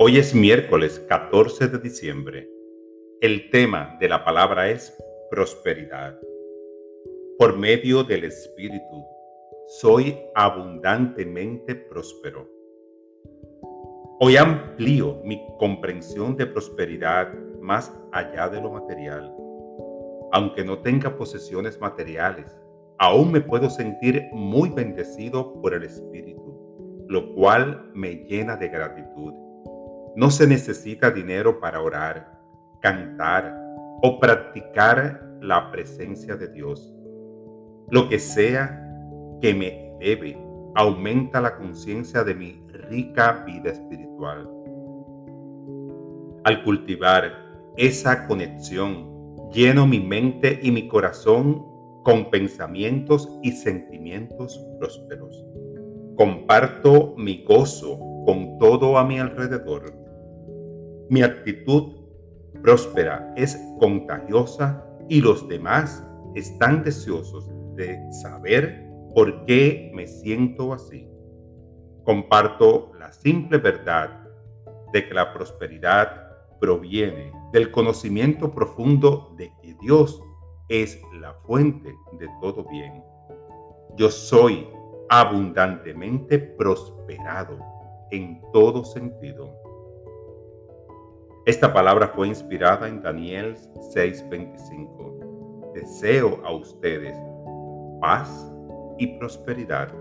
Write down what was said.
Hoy es miércoles 14 de diciembre. El tema de la palabra es prosperidad. Por medio del Espíritu, soy abundantemente próspero. Hoy amplío mi comprensión de prosperidad más allá de lo material. Aunque no tenga posesiones materiales, aún me puedo sentir muy bendecido por el Espíritu, lo cual me llena de gratitud no se necesita dinero para orar, cantar o practicar la presencia de Dios. Lo que sea que me eleve aumenta la conciencia de mi rica vida espiritual. Al cultivar esa conexión, lleno mi mente y mi corazón con pensamientos y sentimientos prósperos. Comparto mi gozo con todo a mi alrededor mi actitud próspera es contagiosa y los demás están deseosos de saber por qué me siento así. Comparto la simple verdad de que la prosperidad proviene del conocimiento profundo de que Dios es la fuente de todo bien. Yo soy abundantemente prosperado en todo sentido. Esta palabra fue inspirada en Daniel 6:25. Deseo a ustedes paz y prosperidad